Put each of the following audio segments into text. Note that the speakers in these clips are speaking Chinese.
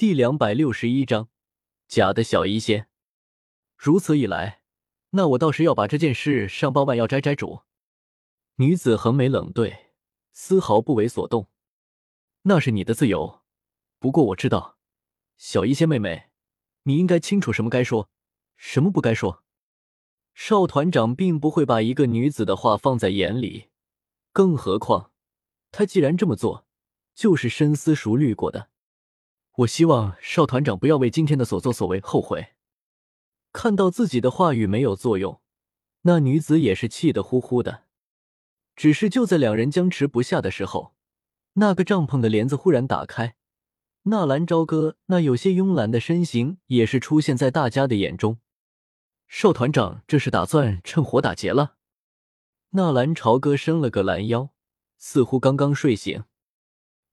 第两百六十一章，假的小医仙。如此一来，那我倒是要把这件事上报万药斋斋主。女子横眉冷对，丝毫不为所动。那是你的自由，不过我知道，小医仙妹妹，你应该清楚什么该说，什么不该说。少团长并不会把一个女子的话放在眼里，更何况他既然这么做，就是深思熟虑过的。我希望少团长不要为今天的所作所为后悔。看到自己的话语没有作用，那女子也是气得呼呼的。只是就在两人僵持不下的时候，那个帐篷的帘子忽然打开，纳兰朝歌那有些慵懒的身形也是出现在大家的眼中。少团长这是打算趁火打劫了？纳兰朝歌伸了个懒腰，似乎刚刚睡醒。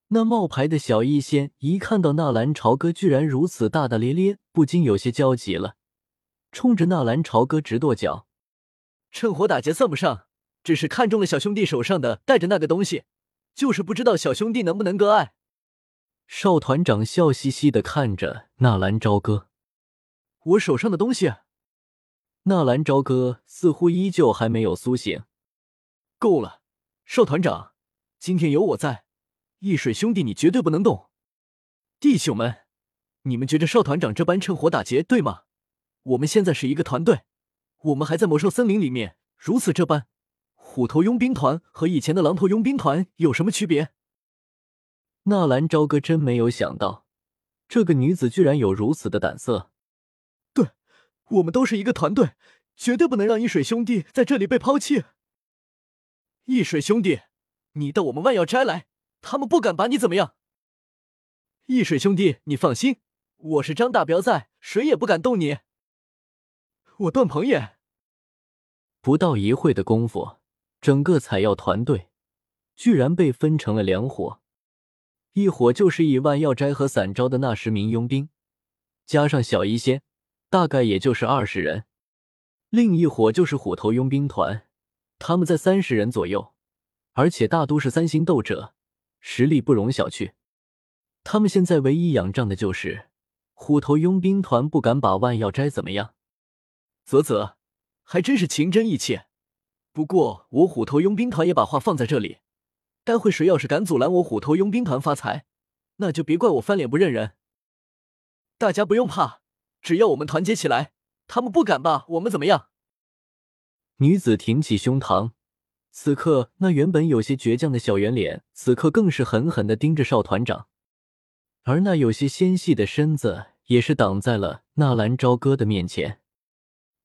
那冒牌的小医仙一看到纳兰朝歌居然如此大大咧咧，不禁有些焦急了，冲着纳兰朝歌直跺脚。趁火打劫算不上，只是看中了小兄弟手上的带着那个东西，就是不知道小兄弟能不能割爱。少团长笑嘻嘻的看着纳兰朝歌，我手上的东西。纳兰朝歌似乎依旧还没有苏醒。够了，少团长，今天有我在。易水兄弟，你绝对不能动！弟兄们，你们觉着少团长这般趁火打劫，对吗？我们现在是一个团队，我们还在魔兽森林里面，如此这般，虎头佣兵团和以前的狼头佣兵团有什么区别？纳兰朝歌真没有想到，这个女子居然有如此的胆色。对，我们都是一个团队，绝对不能让易水兄弟在这里被抛弃。易水兄弟，你到我们万药斋来！他们不敢把你怎么样，易水兄弟，你放心，我是张大彪在，谁也不敢动你。我段鹏也。不到一会的功夫，整个采药团队居然被分成了两伙，一伙就是以万药斋和散招的那十名佣兵，加上小医仙，大概也就是二十人；另一伙就是虎头佣兵团，他们在三十人左右，而且大都是三星斗者。实力不容小觑，他们现在唯一仰仗的就是虎头佣兵团不敢把万药斋怎么样。啧啧，还真是情真意切。不过我虎头佣兵团也把话放在这里，待会谁要是敢阻拦我虎头佣兵团发财，那就别怪我翻脸不认人。大家不用怕，只要我们团结起来，他们不敢把我们怎么样。女子挺起胸膛。此刻，那原本有些倔强的小圆脸，此刻更是狠狠的盯着少团长，而那有些纤细的身子，也是挡在了纳兰朝歌的面前。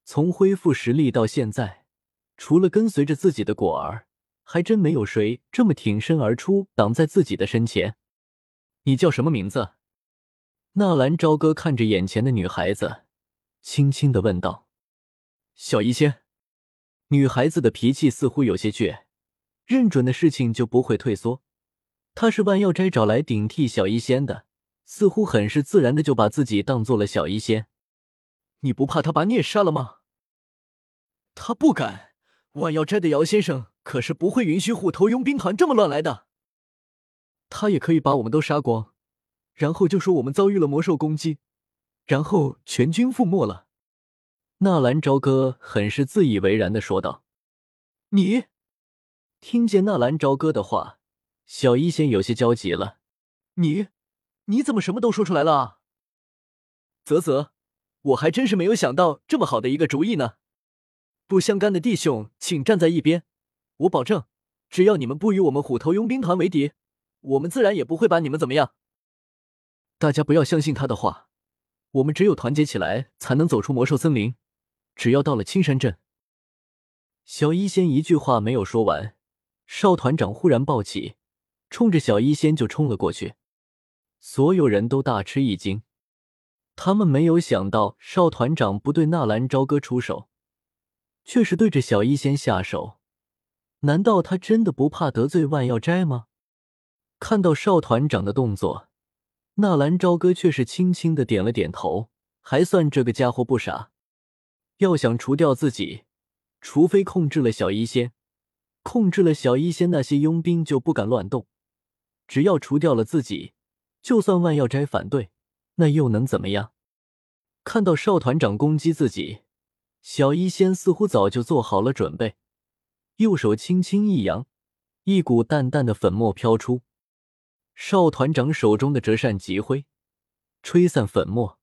从恢复实力到现在，除了跟随着自己的果儿，还真没有谁这么挺身而出，挡在自己的身前。你叫什么名字？纳兰朝歌看着眼前的女孩子，轻轻的问道：“小医仙。”女孩子的脾气似乎有些倔，认准的事情就不会退缩。她是万药斋找来顶替小医仙的，似乎很是自然的就把自己当做了小医仙。你不怕他把你也杀了吗？他不敢。万药斋的姚先生可是不会允许虎头佣兵团这么乱来的。他也可以把我们都杀光，然后就说我们遭遇了魔兽攻击，然后全军覆没了。纳兰朝歌很是自以为然的说道：“你听见纳兰朝歌的话，小医仙有些焦急了。你你怎么什么都说出来了啊？啧啧，我还真是没有想到这么好的一个主意呢。不相干的弟兄，请站在一边。我保证，只要你们不与我们虎头佣兵团为敌，我们自然也不会把你们怎么样。大家不要相信他的话，我们只有团结起来，才能走出魔兽森林。”只要到了青山镇，小医仙一句话没有说完，少团长忽然暴起，冲着小医仙就冲了过去。所有人都大吃一惊，他们没有想到少团长不对纳兰朝歌出手，却是对着小医仙下手。难道他真的不怕得罪万药斋吗？看到少团长的动作，纳兰朝歌却是轻轻的点了点头，还算这个家伙不傻。要想除掉自己，除非控制了小医仙，控制了小医仙，那些佣兵就不敢乱动。只要除掉了自己，就算万药斋反对，那又能怎么样？看到少团长攻击自己，小医仙似乎早就做好了准备，右手轻轻一扬，一股淡淡的粉末飘出。少团长手中的折扇急挥，吹散粉末，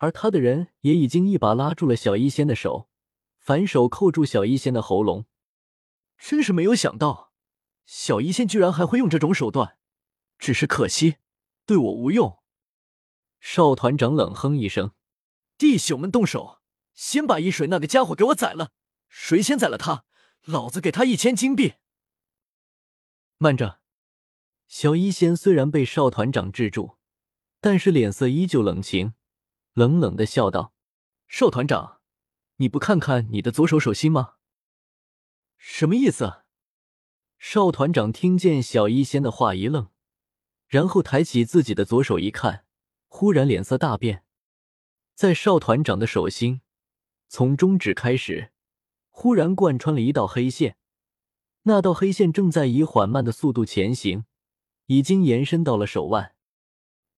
而他的人也已经一把拉住了小医仙的手，反手扣住小医仙的喉咙。真是没有想到，小医仙居然还会用这种手段，只是可惜，对我无用。少团长冷哼一声：“弟兄们，动手！先把一水那个家伙给我宰了，谁先宰了他，老子给他一千金币。”慢着，小医仙虽然被少团长制住，但是脸色依旧冷清，冷冷的笑道：“少团长，你不看看你的左手手心吗？”什么意思？少团长听见小医仙的话一愣，然后抬起自己的左手一看。忽然脸色大变，在少团长的手心，从中指开始，忽然贯穿了一道黑线。那道黑线正在以缓慢的速度前行，已经延伸到了手腕。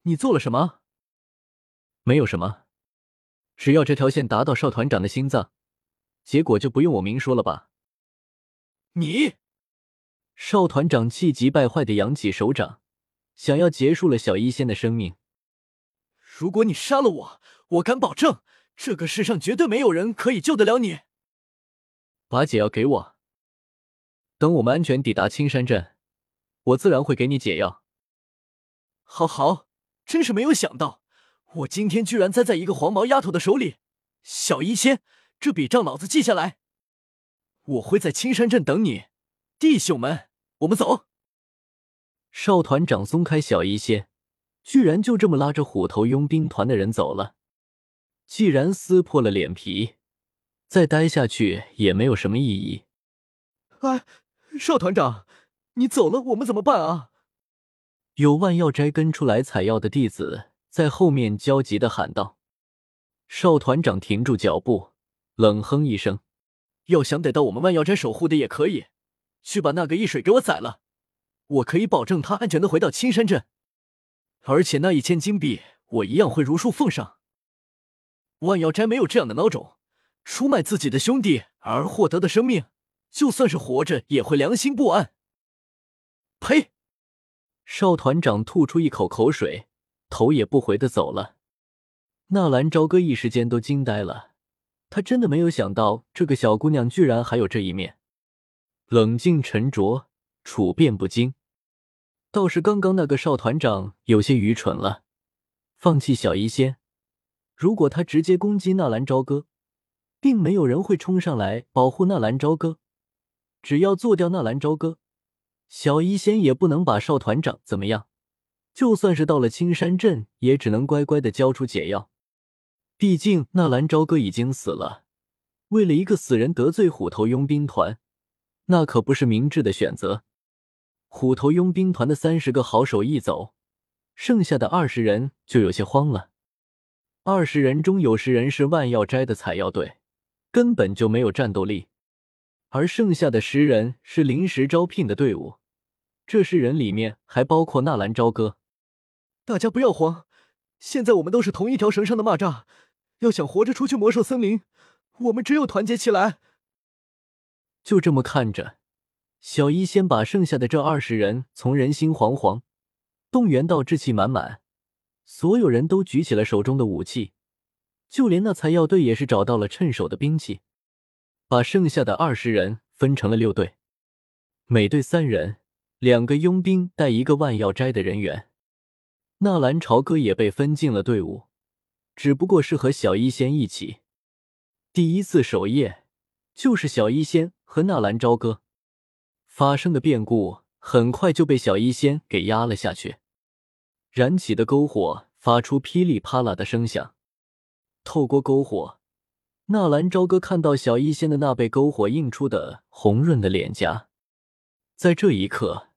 你做了什么？没有什么，只要这条线达到少团长的心脏，结果就不用我明说了吧？你，少团长气急败坏的扬起手掌，想要结束了小医仙的生命。如果你杀了我，我敢保证，这个世上绝对没有人可以救得了你。把解药给我，等我们安全抵达青山镇，我自然会给你解药。好好，真是没有想到，我今天居然栽在一个黄毛丫头的手里。小医仙，这笔账老子记下来。我会在青山镇等你，弟兄们，我们走。少团长松开小医仙。居然就这么拉着虎头佣兵团的人走了。既然撕破了脸皮，再待下去也没有什么意义。哎，少团长，你走了，我们怎么办啊？有万药斋跟出来采药的弟子在后面焦急的喊道。少团长停住脚步，冷哼一声：“要想逮到我们万药斋守护的也可以，去把那个易水给我宰了，我可以保证他安全的回到青山镇。”而且那一千金币，我一样会如数奉上。万药斋没有这样的孬种，出卖自己的兄弟而获得的生命，就算是活着也会良心不安。呸！少团长吐出一口口水，头也不回的走了。纳兰朝歌一时间都惊呆了，他真的没有想到这个小姑娘居然还有这一面，冷静沉着，处变不惊。倒是刚刚那个少团长有些愚蠢了，放弃小医仙。如果他直接攻击纳兰朝歌，并没有人会冲上来保护纳兰朝歌。只要做掉纳兰朝歌，小医仙也不能把少团长怎么样。就算是到了青山镇，也只能乖乖的交出解药。毕竟纳兰朝歌已经死了，为了一个死人得罪虎头佣兵团，那可不是明智的选择。虎头佣兵团的三十个好手一走，剩下的二十人就有些慌了。二十人中有十人是万药斋的采药队，根本就没有战斗力；而剩下的十人是临时招聘的队伍。这十人里面还包括纳兰朝歌。大家不要慌，现在我们都是同一条绳上的蚂蚱，要想活着出去魔兽森林，我们只有团结起来。就这么看着。小一先把剩下的这二十人从人心惶惶动员到志气满满，所有人都举起了手中的武器，就连那采药队也是找到了趁手的兵器，把剩下的二十人分成了六队，每队三人，两个佣兵带一个万药斋的人员。纳兰朝歌也被分进了队伍，只不过是和小医仙一起。第一次守夜，就是小医仙和纳兰朝歌。发生的变故很快就被小医仙给压了下去。燃起的篝火发出噼里啪啦的声响。透过篝火，纳兰朝歌看到小医仙的那被篝火映出的红润的脸颊。在这一刻，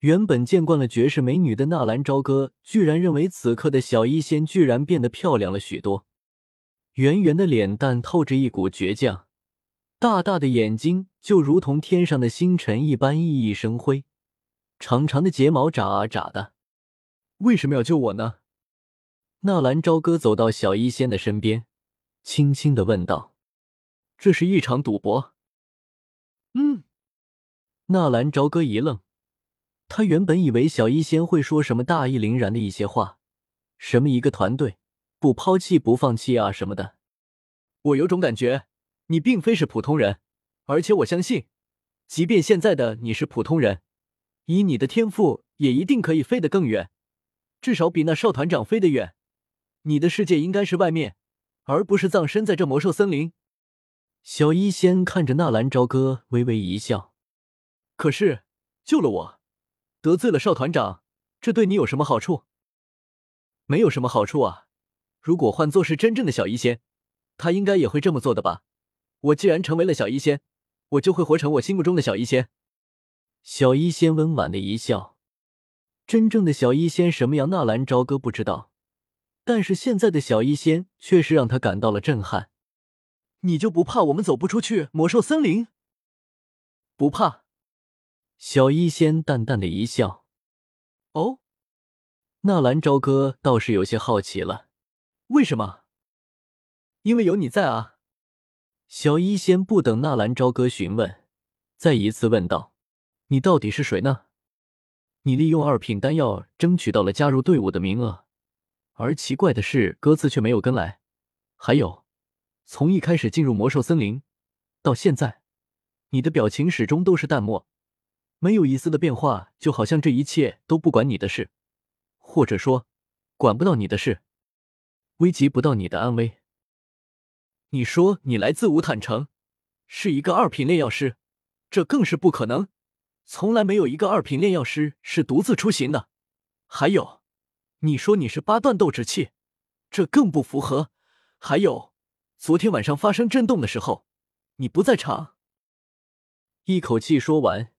原本见惯了绝世美女的纳兰朝歌，居然认为此刻的小医仙居然变得漂亮了许多。圆圆的脸蛋透着一股倔强。大大的眼睛就如同天上的星辰一般熠熠生辉，长长的睫毛眨啊眨的。为什么要救我呢？纳兰朝歌走到小医仙的身边，轻轻的问道：“这是一场赌博？”嗯。纳兰朝歌一愣，他原本以为小医仙会说什么大义凛然的一些话，什么一个团队不抛弃不放弃啊什么的。我有种感觉，你并非是普通人，而且我相信，即便现在的你是普通人，以你的天赋，也一定可以飞得更远，至少比那少团长飞得远。你的世界应该是外面，而不是葬身在这魔兽森林。小医仙看着纳兰朝歌，微微一笑。可是救了我，得罪了少团长，这对你有什么好处？没有什么好处啊！如果换作是真正的小医仙，他应该也会这么做的吧？我既然成为了小医仙，我就会活成我心目中的小医仙。小医仙温婉的一笑。真正的小医仙什么样？纳兰朝歌不知道，但是现在的小医仙确实让他感到了震撼。你就不怕我们走不出去魔兽森林？不怕。小医仙淡淡的一笑，哦，纳兰朝歌倒是有些好奇了，为什么？因为有你在啊！小医仙不等纳兰朝歌询问，再一次问道：“你到底是谁呢？你利用二品丹药争取到了加入队伍的名额，而奇怪的是，歌次却没有跟来。还有，从一开始进入魔兽森林到现在，你的表情始终都是淡漠。”没有一丝的变化，就好像这一切都不管你的事，或者说管不到你的事，危及不到你的安危。你说你来自五坦城，是一个二品炼药师，这更是不可能。从来没有一个二品炼药师是独自出行的。还有，你说你是八段斗志气，这更不符合。还有，昨天晚上发生震动的时候，你不在场。一口气说完。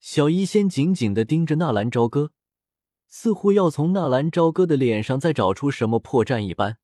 小医仙紧紧的盯着纳兰朝歌，似乎要从纳兰朝歌的脸上再找出什么破绽一般。